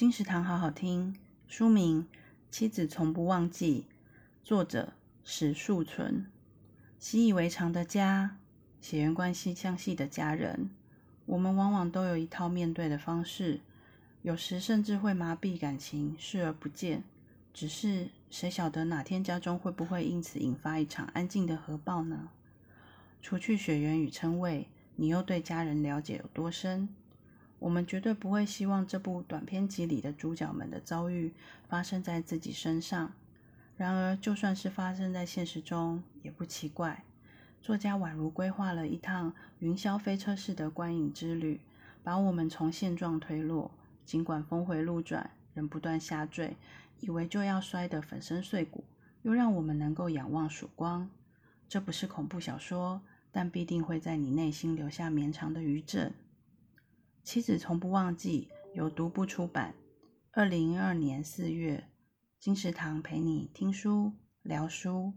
金石堂好好听，书名《妻子从不忘记》，作者史树存。习以为常的家，血缘关系相系的家人，我们往往都有一套面对的方式，有时甚至会麻痹感情，视而不见。只是谁晓得哪天家中会不会因此引发一场安静的核爆呢？除去血缘与称谓，你又对家人了解有多深？我们绝对不会希望这部短片集里的主角们的遭遇发生在自己身上。然而，就算是发生在现实中，也不奇怪。作家宛如规划了一趟云霄飞车式的观影之旅，把我们从现状推落。尽管峰回路转，仍不断下坠，以为就要摔得粉身碎骨，又让我们能够仰望曙光。这不是恐怖小说，但必定会在你内心留下绵长的余震。妻子从不忘记，有读不出版，二零二二年四月，金石堂陪你听书聊书。